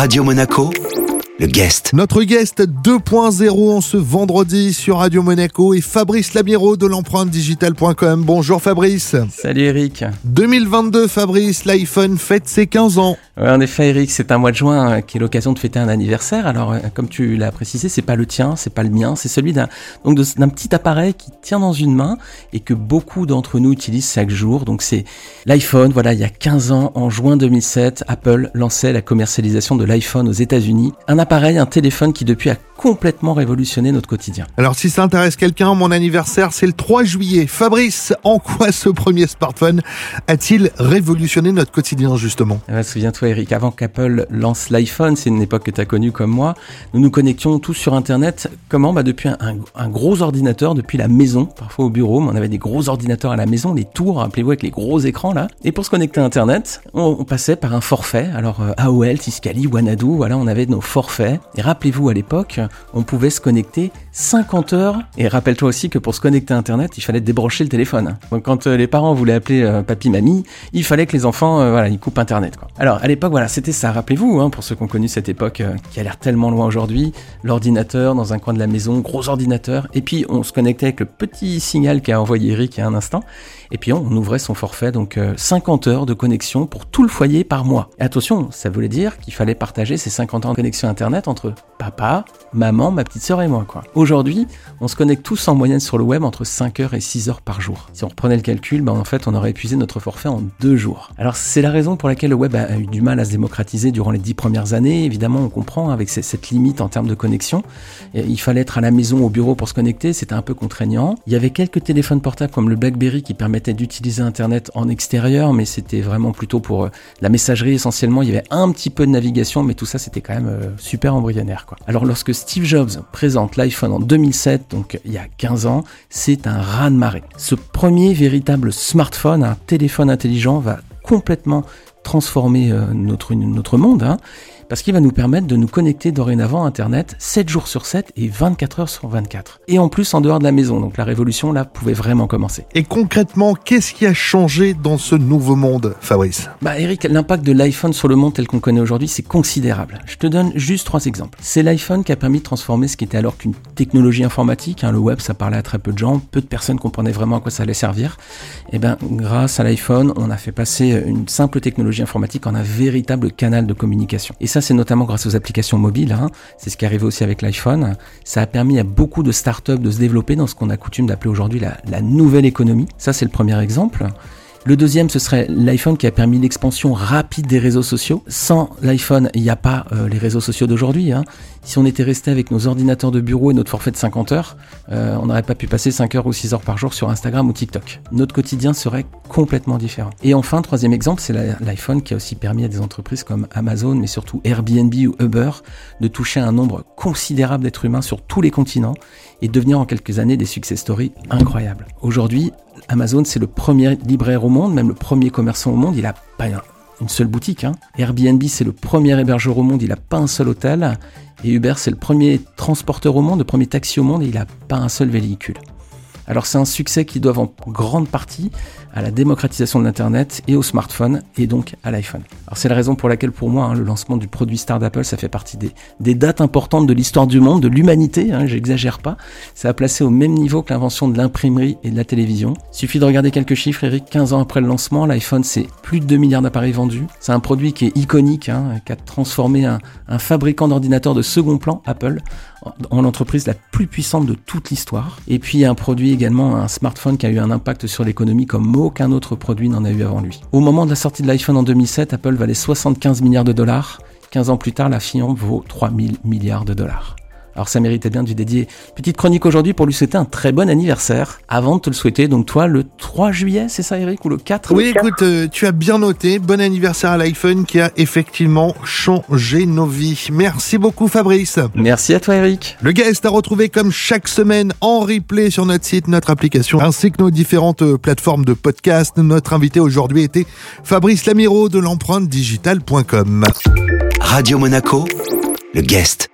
Radio Monaco, le guest. Notre guest 2.0 en ce vendredi sur Radio Monaco est Fabrice Lamiro de l'empreinte digitale.com. Bonjour Fabrice. Salut Eric. 2022 Fabrice, l'iPhone fête ses 15 ans. Ouais, en effet Eric, c'est un mois de juin euh, qui est l'occasion de fêter un anniversaire. Alors euh, comme tu l'as précisé, c'est pas le tien, c'est pas le mien, c'est celui d'un donc d'un petit appareil qui tient dans une main et que beaucoup d'entre nous utilisent chaque jour. Donc c'est l'iPhone. Voilà, il y a 15 ans, en juin 2007, Apple lançait la commercialisation de l'iPhone aux États-Unis. Un appareil, un téléphone qui depuis a complètement révolutionné notre quotidien. Alors si ça intéresse quelqu'un, mon anniversaire c'est le 3 juillet. Fabrice, en quoi ce premier smartphone a-t-il révolutionné notre quotidien justement? Eh ben, Souviens-toi Eric, avant qu'Apple lance l'iPhone, c'est une époque que tu as connue comme moi, nous nous connections tous sur Internet. Comment? Bah, Depuis un, un- un gros ordinateur, depuis la maison, parfois au bureau, mais on avait des gros ordinateurs à la maison, les tours, rappelez-vous, avec les gros écrans là. Et pour se connecter à Internet, on, on passait par un forfait. Alors euh, AOL, Tiscali, Wanadu, voilà, on avait nos forfaits. Et rappelez-vous, à l'époque, on pouvait se connecter 50 heures. Et rappelle-toi aussi que pour se connecter à Internet, il fallait débrancher le téléphone. Quand euh, les parents voulaient appeler euh, papy, mamie, il fallait que les enfants, euh, voilà, ils coupent Internet. Alors à l'époque, voilà, c'était ça. Rappelez-vous, hein, pour ceux qui ont connu cette époque qui a l'air tellement loin aujourd'hui, l'ordinateur dans un coin de la maison, gros ordinateur, et puis on se connectait avec le petit signal qu'a envoyé Eric il y a un instant, et puis on ouvrait son forfait, donc euh, 50 heures de connexion pour tout le foyer par mois. Et attention, ça voulait dire qu'il fallait partager ces 50 ans de connexion Internet entre papa, maman, ma petite sœur et moi. quoi. Aujourd'hui, on se connecte tous en moyenne sur le web entre 5 heures et 6 heures par jour. Si on reprenait le calcul, ben en fait, on aurait épuisé notre forfait en deux jours. Alors, c'est la raison pour laquelle le web a eu du mal à se démocratiser durant les dix premières années. Évidemment, on comprend avec cette limite en termes de connexion. Il fallait être à la maison, au bureau pour se connecter, c'était un peu contraignant. Il y avait quelques téléphones portables comme le BlackBerry qui permettaient d'utiliser Internet en extérieur, mais c'était vraiment plutôt pour euh, la messagerie essentiellement. Il y avait un petit peu de navigation, mais tout ça c'était quand même euh, embryonnaire. Quoi. Alors lorsque Steve Jobs présente l'iPhone en 2007, donc il y a 15 ans, c'est un raz-de-marée. Ce premier véritable smartphone, un téléphone intelligent, va complètement transformer euh, notre, notre monde, hein, parce qu'il va nous permettre de nous connecter dorénavant à Internet 7 jours sur 7 et 24 heures sur 24. Et en plus en dehors de la maison, donc la révolution là pouvait vraiment commencer. Et concrètement, qu'est-ce qui a changé dans ce nouveau monde, Fabrice? Bah Eric, l'impact de l'iPhone sur le monde tel qu'on connaît aujourd'hui, c'est considérable. Je te donne juste trois exemples. C'est l'iPhone qui a permis de transformer ce qui était alors qu'une technologie informatique, hein, le web ça parlait à très peu de gens, peu de personnes comprenaient vraiment à quoi ça allait servir. Et ben grâce à l'iPhone, on a fait passer une simple technologie informatique en un véritable canal de communication. Et ça c'est notamment grâce aux applications mobiles, hein. c'est ce qui est arrivé aussi avec l'iPhone. Ça a permis à beaucoup de startups de se développer dans ce qu'on a coutume d'appeler aujourd'hui la, la nouvelle économie. Ça c'est le premier exemple. Le deuxième, ce serait l'iPhone qui a permis l'expansion rapide des réseaux sociaux. Sans l'iPhone, il n'y a pas euh, les réseaux sociaux d'aujourd'hui. hein. Si on était resté avec nos ordinateurs de bureau et notre forfait de 50 heures, euh, on n'aurait pas pu passer 5 heures ou 6 heures par jour sur Instagram ou TikTok. Notre quotidien serait complètement différent. Et enfin, troisième exemple, c'est l'iPhone qui a aussi permis à des entreprises comme Amazon, mais surtout Airbnb ou Uber, de toucher un nombre considérable d'êtres humains sur tous les continents et devenir en quelques années des success stories incroyables. Aujourd'hui, Amazon, c'est le premier libraire au monde, même le premier commerçant au monde. Il a pas un- une seule boutique. hein. Airbnb, c'est le premier hébergeur au monde. Il n'a pas un seul hôtel. Et Uber, c'est le premier transporteur au monde, le premier taxi au monde. Et il n'a pas un seul véhicule. Alors c'est un succès qui doit en grande partie à la démocratisation de l'Internet et au smartphone et donc à l'iPhone. Alors c'est la raison pour laquelle pour moi hein, le lancement du produit star d'Apple ça fait partie des, dates importantes de l'histoire du monde, de l'humanité, hein, j'exagère pas. Ça a placé au même niveau que l'invention de l'imprimerie et de la télévision. Suffit de regarder quelques chiffres Eric, 15 ans après le lancement, l'iPhone c'est plus de 2 milliards d'appareils vendus. C'est un produit qui est iconique, hein, qui a transformé un, un fabricant d'ordinateurs de second plan, Apple, en, en l'entreprise la plus puissante de toute l'histoire. Et puis un produit également, un smartphone qui a eu un impact sur l'économie comme aucun autre produit n'en a eu avant lui. Au moment de la sortie de l'iPhone en 2007, Apple valait 75 milliards de dollars. 15 ans plus tard, la fiant vaut 3000 milliards de dollars. Alors ça méritait bien de lui dédier une petite chronique aujourd'hui pour lui souhaiter un très bon anniversaire. Avant de te le souhaiter, donc toi, le 3 juillet, c'est ça Eric, ou le 4 Oui, écoute, euh, tu as bien noté. Bon anniversaire à l'iPhone qui a effectivement changé nos vies. Merci beaucoup, Fabrice. Merci à toi Eric. Le guest à retrouver comme chaque semaine en replay sur notre site, notre application, ainsi que nos différentes euh, plateformes de podcast. Notre invité aujourd'hui était Fabrice Lamiro de l'empreinte digitale.com. Radio Monaco, le guest.